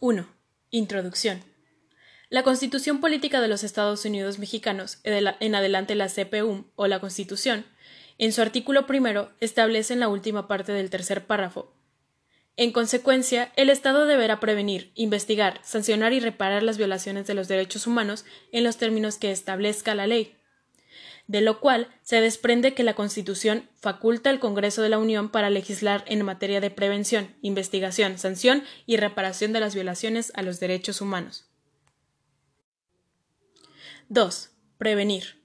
1. Introducción. La Constitución Política de los Estados Unidos Mexicanos, en adelante la CPUM o la Constitución, en su artículo primero establece en la última parte del tercer párrafo. En consecuencia, el Estado deberá prevenir, investigar, sancionar y reparar las violaciones de los derechos humanos en los términos que establezca la ley de lo cual se desprende que la Constitución faculta al Congreso de la Unión para legislar en materia de prevención, investigación, sanción y reparación de las violaciones a los derechos humanos. 2. Prevenir.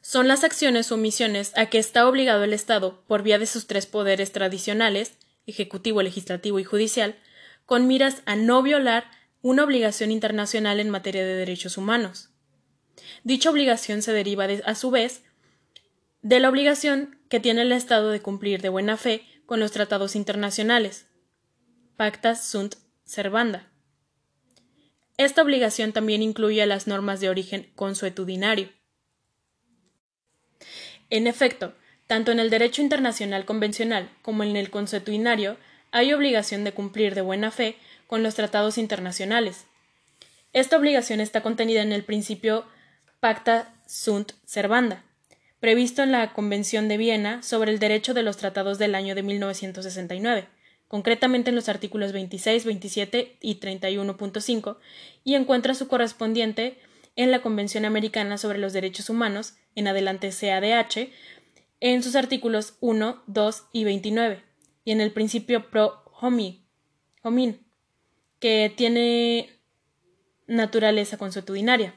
Son las acciones o omisiones a que está obligado el Estado, por vía de sus tres poderes tradicionales, ejecutivo, legislativo y judicial, con miras a no violar una obligación internacional en materia de derechos humanos. Dicha obligación se deriva, a su vez, de la obligación que tiene el Estado de cumplir de buena fe con los tratados internacionales. Pacta sunt servanda. Esta obligación también incluye las normas de origen consuetudinario. En efecto, tanto en el derecho internacional convencional como en el consuetudinario hay obligación de cumplir de buena fe con los tratados internacionales. Esta obligación está contenida en el principio Pacta sunt servanda, previsto en la Convención de Viena sobre el derecho de los tratados del año de 1969, concretamente en los artículos 26, 27 y 31.5, y encuentra su correspondiente en la Convención Americana sobre los Derechos Humanos, en adelante CADH, en sus artículos 1, 2 y 29, y en el principio pro homin, que tiene naturaleza consuetudinaria.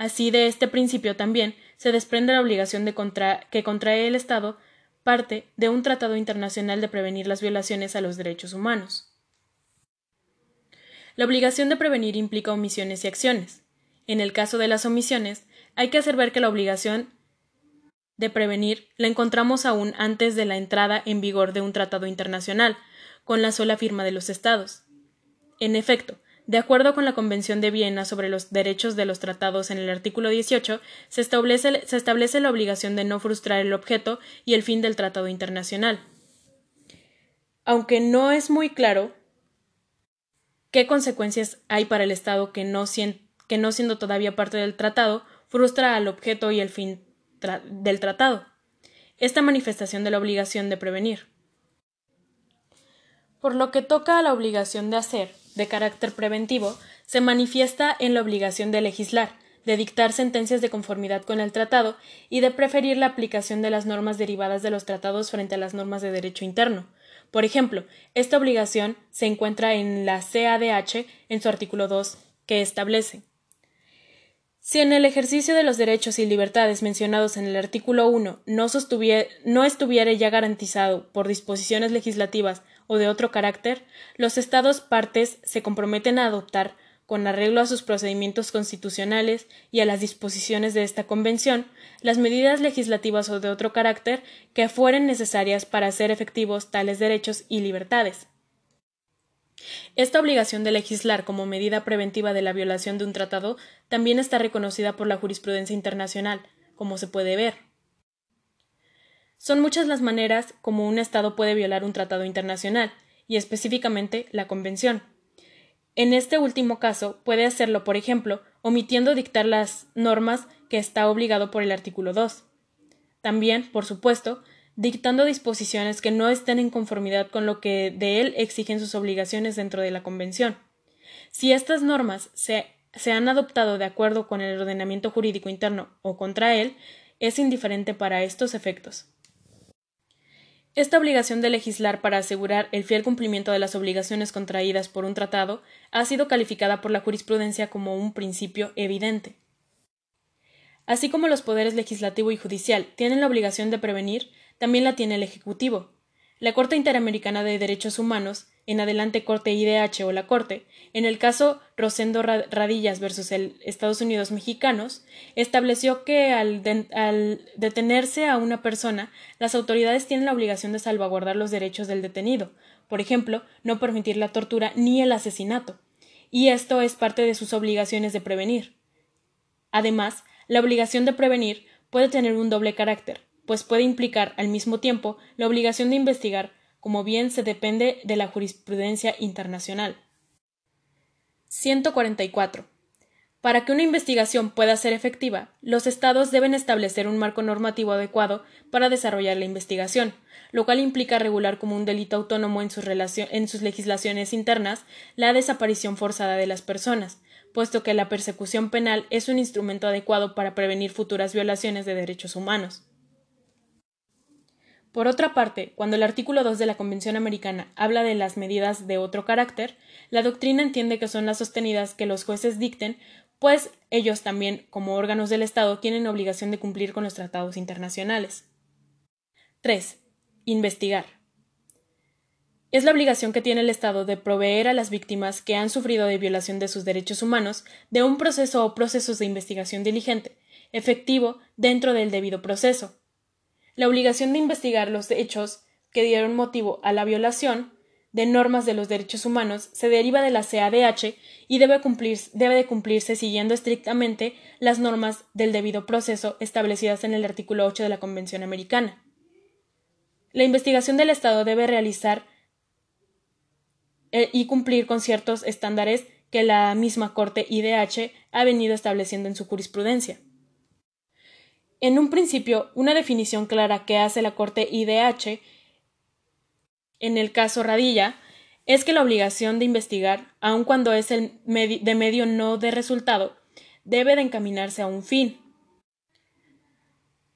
Así de este principio también se desprende la obligación que contrae el Estado parte de un tratado internacional de prevenir las violaciones a los derechos humanos. La obligación de prevenir implica omisiones y acciones. En el caso de las omisiones, hay que hacer ver que la obligación de prevenir la encontramos aún antes de la entrada en vigor de un tratado internacional, con la sola firma de los Estados. En efecto, de acuerdo con la Convención de Viena sobre los derechos de los tratados en el artículo 18, se establece, la obligación de no frustrar el objeto y el fin del tratado internacional. Aunque no es muy claro qué consecuencias hay para el Estado que no, que no siendo todavía parte del tratado, frustra al objeto y el fin del tratado. Esta manifestación de la obligación de prevenir. Por lo que toca a la obligación de hacer, de carácter preventivo, se manifiesta en la obligación de legislar, de dictar sentencias de conformidad con el tratado y de preferir la aplicación de las normas derivadas de los tratados frente a las normas de derecho interno. Por ejemplo, esta obligación se encuentra en la CADH en su artículo 2, que establece si en el ejercicio de los derechos y libertades mencionados en el artículo 1 no, no estuviere ya garantizado por disposiciones legislativas o de otro carácter, los Estados partes se comprometen a adoptar, con arreglo a sus procedimientos constitucionales y a las disposiciones de esta Convención, las medidas legislativas o de otro carácter que fueren necesarias para hacer efectivos tales derechos y libertades. Esta obligación de legislar como medida preventiva de la violación de un tratado también está reconocida por la jurisprudencia internacional, como se puede ver. Son muchas las maneras como un Estado puede violar un tratado internacional, y específicamente la Convención. En este último caso, puede hacerlo, por ejemplo, omitiendo dictar las normas que está obligado por el artículo 2. También, por supuesto, dictando disposiciones que no estén en conformidad con lo que de él exigen sus obligaciones dentro de la Convención. Si estas normas se, se han adoptado de acuerdo con el ordenamiento jurídico interno o contra él, es indiferente para estos efectos. Esta obligación de legislar para asegurar el fiel cumplimiento de las obligaciones contraídas por un tratado ha sido calificada por la jurisprudencia como un principio evidente. Así como los poderes legislativo y judicial tienen la obligación de prevenir, también la tiene el Ejecutivo. La Corte Interamericana de Derechos Humanos en adelante Corte IDH o la Corte, en el caso Rosendo Radillas versus el Estados Unidos mexicanos, estableció que al, al, detenerse a una persona, las autoridades tienen la obligación de salvaguardar los derechos del detenido, por ejemplo, no permitir la tortura ni el asesinato, y esto es parte de sus obligaciones de prevenir. Además, la obligación de prevenir puede tener un doble carácter, pues puede implicar al mismo tiempo la obligación de investigar como bien se depende de la jurisprudencia internacional. 144. Para que una investigación pueda ser efectiva, los Estados deben establecer un marco normativo adecuado para desarrollar la investigación, lo cual implica regular como un delito autónomo en sus, en sus legislaciones internas la desaparición forzada de las personas, puesto que la persecución penal es un instrumento adecuado para prevenir futuras violaciones de derechos humanos. Por otra parte, cuando el artículo 2 de la Convención Americana habla de las medidas de otro carácter, la doctrina entiende que son las sostenidas que los jueces dicten pues ellos también, como órganos del Estado, tienen obligación de cumplir con los tratados internacionales. 3. Investigar. Es la obligación que tiene el Estado de proveer a las víctimas que han sufrido de violación de sus derechos humanos de un proceso o procesos de investigación diligente, efectivo, dentro del debido proceso. La obligación de investigar los hechos que dieron motivo a la violación de normas de los derechos humanos se deriva de la CADH y debe, debe de cumplirse siguiendo estrictamente las normas del debido proceso establecidas en el artículo 8 de la Convención Americana. La investigación del Estado debe realizar eh, y cumplir con ciertos estándares que la misma Corte IDH ha venido estableciendo en su jurisprudencia. En un principio, una definición clara que hace la Corte IDH en el caso Radilla es que la obligación de investigar, aun cuando es el de medio no de resultado, debe de encaminarse a un fin.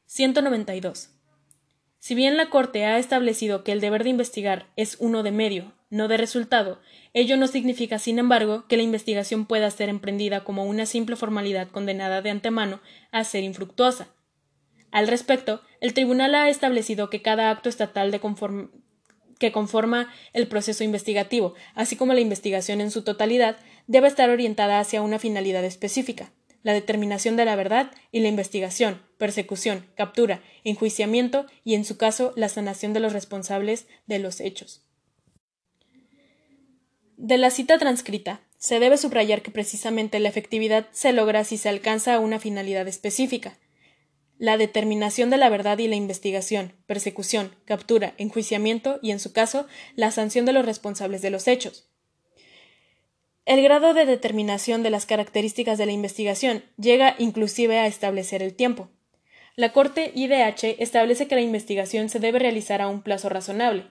192. Si bien la Corte ha establecido que el deber de investigar es uno de medio, no de resultado, ello no significa, sin embargo, que la investigación pueda ser emprendida como una simple formalidad condenada de antemano a ser infructuosa. Al respecto, el Tribunal ha establecido que cada acto estatal que conforma el proceso investigativo, así como la investigación en su totalidad, debe estar orientada hacia una finalidad específica la determinación de la verdad y la investigación, persecución, captura, enjuiciamiento y, en su caso, la sanación de los responsables de los hechos. De la cita transcrita, se debe subrayar que precisamente la efectividad se logra si se alcanza una finalidad específica, la determinación de la verdad y la investigación, persecución, captura, enjuiciamiento y, en su caso, la sanción de los responsables de los hechos. El grado de determinación de las características de la investigación llega inclusive a establecer el tiempo. La Corte IDH establece que la investigación se debe realizar a un plazo razonable.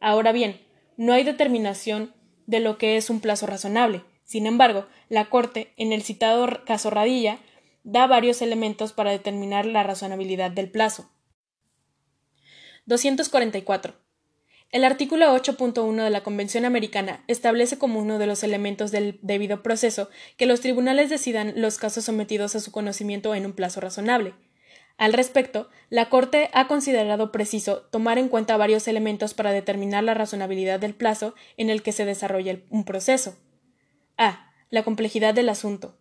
Ahora bien, no hay determinación de lo que es un plazo razonable. Sin embargo, la Corte, en el citado caso Radilla, da varios elementos para determinar la razonabilidad del plazo. 244. El artículo 8.1 de la Convención Americana establece como uno de los elementos del debido proceso que los tribunales decidan los casos sometidos a su conocimiento en un plazo razonable. Al respecto, la Corte ha considerado preciso tomar en cuenta varios elementos para determinar la razonabilidad del plazo en el que se desarrolla un proceso. A. La complejidad del asunto.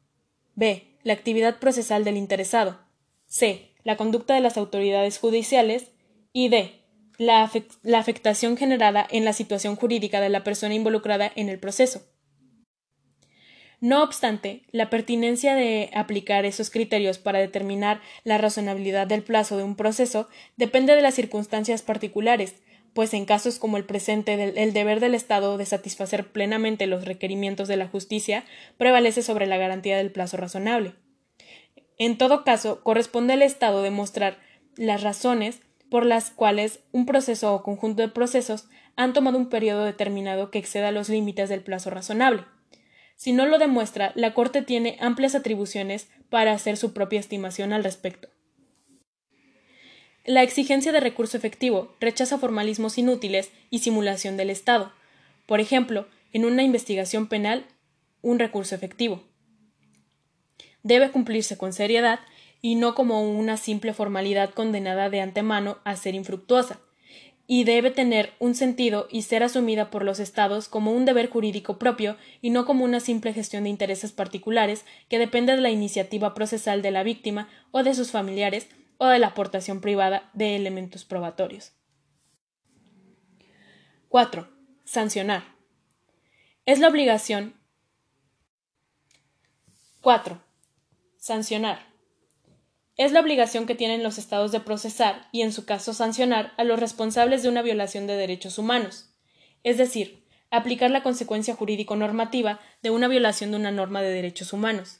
B la actividad procesal del interesado, c. la conducta de las autoridades judiciales y d. La, afectación generada en la situación jurídica de la persona involucrada en el proceso. No obstante, la pertinencia de aplicar esos criterios para determinar la razonabilidad del plazo de un proceso depende de las circunstancias particulares, pues en casos como el presente el deber del Estado de satisfacer plenamente los requerimientos de la justicia prevalece sobre la garantía del plazo razonable. En todo caso, corresponde al Estado demostrar las razones por las cuales un proceso o conjunto de procesos han tomado un periodo determinado que exceda los límites del plazo razonable. Si no lo demuestra, la Corte tiene amplias atribuciones para hacer su propia estimación al respecto. La exigencia de recurso efectivo rechaza formalismos inútiles y simulación del Estado. Por ejemplo, en una investigación penal, un recurso efectivo. Debe cumplirse con seriedad y no como una simple formalidad condenada de antemano a ser infructuosa, y debe tener un sentido y ser asumida por los Estados como un deber jurídico propio y no como una simple gestión de intereses particulares que depende de la iniciativa procesal de la víctima o de sus familiares o de la aportación privada de elementos probatorios. 4. Sancionar. Es la obligación. 4. Sancionar. Es la obligación que tienen los estados de procesar y, en su caso, sancionar a los responsables de una violación de derechos humanos. Es decir, aplicar la consecuencia jurídico-normativa de una violación de una norma de derechos humanos.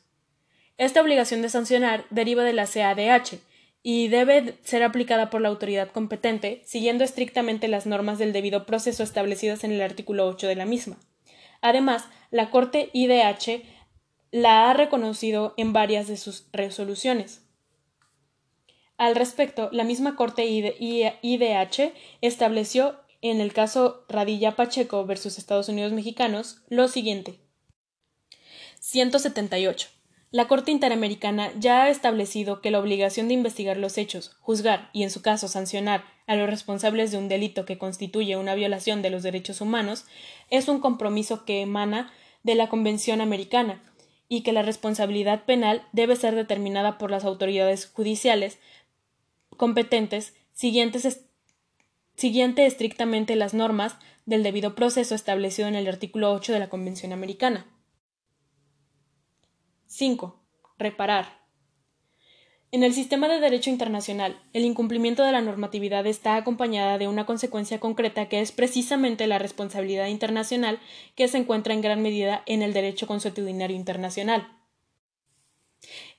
Esta obligación de sancionar deriva de la CADH y debe ser aplicada por la autoridad competente, siguiendo estrictamente las normas del debido proceso establecidas en el artículo 8 de la misma. Además, la Corte IDH la ha reconocido en varias de sus resoluciones. Al respecto, la misma Corte IDH estableció en el caso Radilla Pacheco versus Estados Unidos Mexicanos lo siguiente. 178. La Corte Interamericana ya ha establecido que la obligación de investigar los hechos, juzgar y, en su caso, sancionar a los responsables de un delito que constituye una violación de los derechos humanos es un compromiso que emana de la Convención Americana y que la responsabilidad penal debe ser determinada por las autoridades judiciales competentes siguientes siguiente estrictamente las normas del debido proceso establecido en el artículo 8 de la Convención Americana. 5. Reparar. En el sistema de derecho internacional, el incumplimiento de la normatividad está acompañada de una consecuencia concreta que es precisamente la responsabilidad internacional que se encuentra en gran medida en el derecho consuetudinario internacional.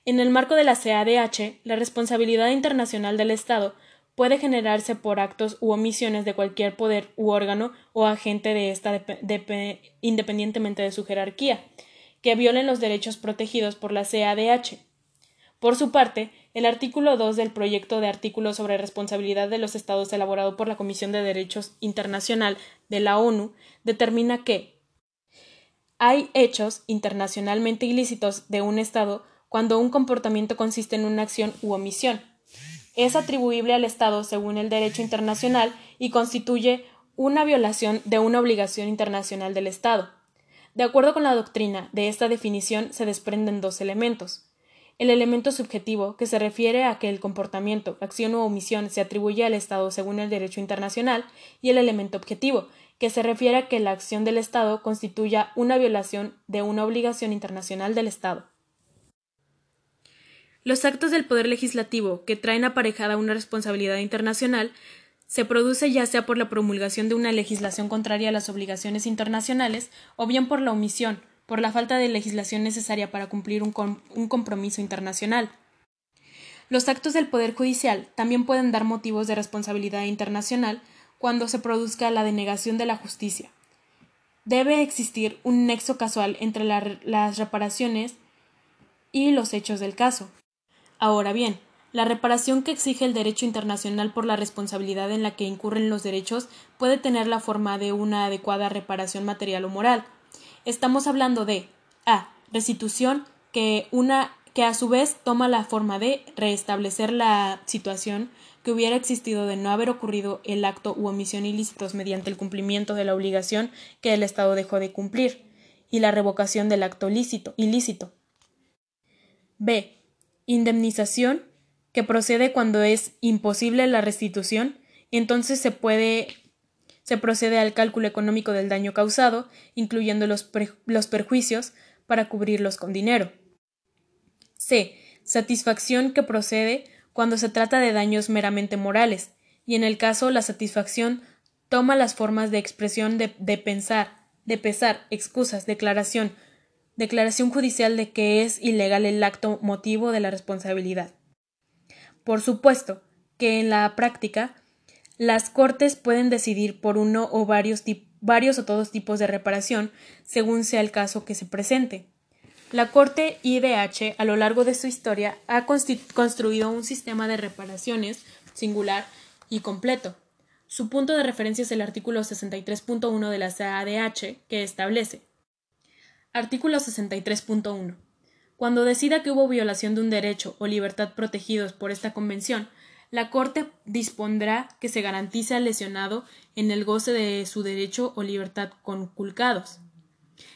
En el marco de la CADH, la responsabilidad internacional del Estado puede generarse por actos u omisiones de cualquier poder u órgano o agente de esta independientemente de su jerarquía, que violen los derechos protegidos por la CADH. Por su parte, el artículo 2 del proyecto de artículo sobre responsabilidad de los Estados elaborado por la Comisión de Derechos Internacional de la ONU determina que hay hechos internacionalmente ilícitos de un Estado cuando un comportamiento consiste en una acción u omisión. Es atribuible al Estado según el derecho internacional y constituye una violación de una obligación internacional del Estado. De acuerdo con la doctrina, de esta definición se desprenden dos elementos. El elemento subjetivo, que se refiere a que el comportamiento, acción u omisión se atribuye al Estado según el derecho internacional, y el elemento objetivo, que se refiere a que la acción del Estado constituya una violación de una obligación internacional del Estado. Los actos del Poder Legislativo que traen aparejada una responsabilidad internacional se produce ya sea por la promulgación de una legislación contraria a las obligaciones internacionales o bien por la omisión, por la falta de legislación necesaria para cumplir un, compromiso internacional. Los actos del Poder Judicial también pueden dar motivos de responsabilidad internacional cuando se produzca la denegación de la justicia. Debe existir un nexo casual entre las reparaciones y los hechos del caso. Ahora bien, la reparación que exige el derecho internacional por la responsabilidad en la que incurren los derechos puede tener la forma de una adecuada reparación material o moral. Estamos hablando de a. restitución que una que a su vez toma la forma de restablecer la situación que hubiera existido de no haber ocurrido el acto u omisión ilícitos mediante el cumplimiento de la obligación que el Estado dejó de cumplir, y la revocación del acto ilícito. B. Indemnización que procede cuando es imposible la restitución, entonces se puede se procede al cálculo económico del daño causado, incluyendo los, los perjuicios, para cubrirlos con dinero. C. Satisfacción que procede cuando se trata de daños meramente morales, y en el caso la satisfacción toma las formas de expresión de, de pensar, de pesar, excusas, declaración, declaración judicial de que es ilegal el acto motivo de la responsabilidad. Por supuesto que en la práctica las Cortes pueden decidir por uno o varios, o todos tipos de reparación según sea el caso que se presente. La Corte IDH a lo largo de su historia ha construido un sistema de reparaciones singular y completo. Su punto de referencia es el artículo 63.1 de la CADH que establece Artículo 63.1 cuando decida que hubo violación de un derecho o libertad protegidos por esta Convención, la Corte dispondrá que se garantice al lesionado en el goce de su derecho o libertad conculcados.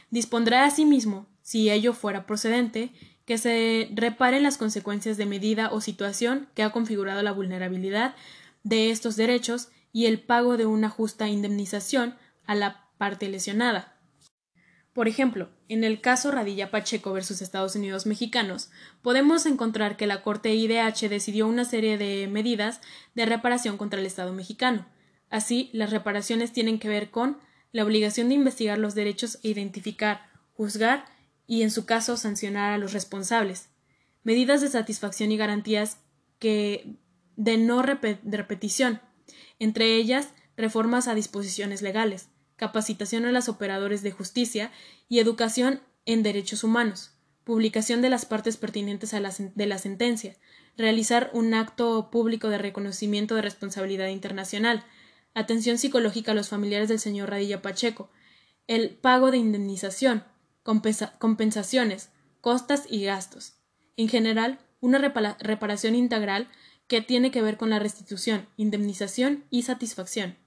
Dispondrá asimismo, si ello fuera procedente, que se reparen las consecuencias de medida o situación que ha configurado la vulnerabilidad de estos derechos y el pago de una justa indemnización a la parte lesionada. Por ejemplo, en el caso Radilla Pacheco versus Estados Unidos mexicanos, podemos encontrar que la Corte IDH decidió una serie de medidas de reparación contra el Estado mexicano. Así, las reparaciones tienen que ver con la obligación de investigar los derechos e identificar, juzgar y, en su caso, sancionar a los responsables, medidas de satisfacción y garantías que de no repetición, entre ellas reformas a disposiciones legales, capacitación a los operadores de justicia y educación en derechos humanos, publicación de las partes pertinentes a de la sentencia, realizar un acto público de reconocimiento de responsabilidad internacional, atención psicológica a los familiares del señor Radilla Pacheco, el pago de indemnización, compensaciones, costas y gastos. En general, una reparación integral que tiene que ver con la restitución, indemnización y satisfacción.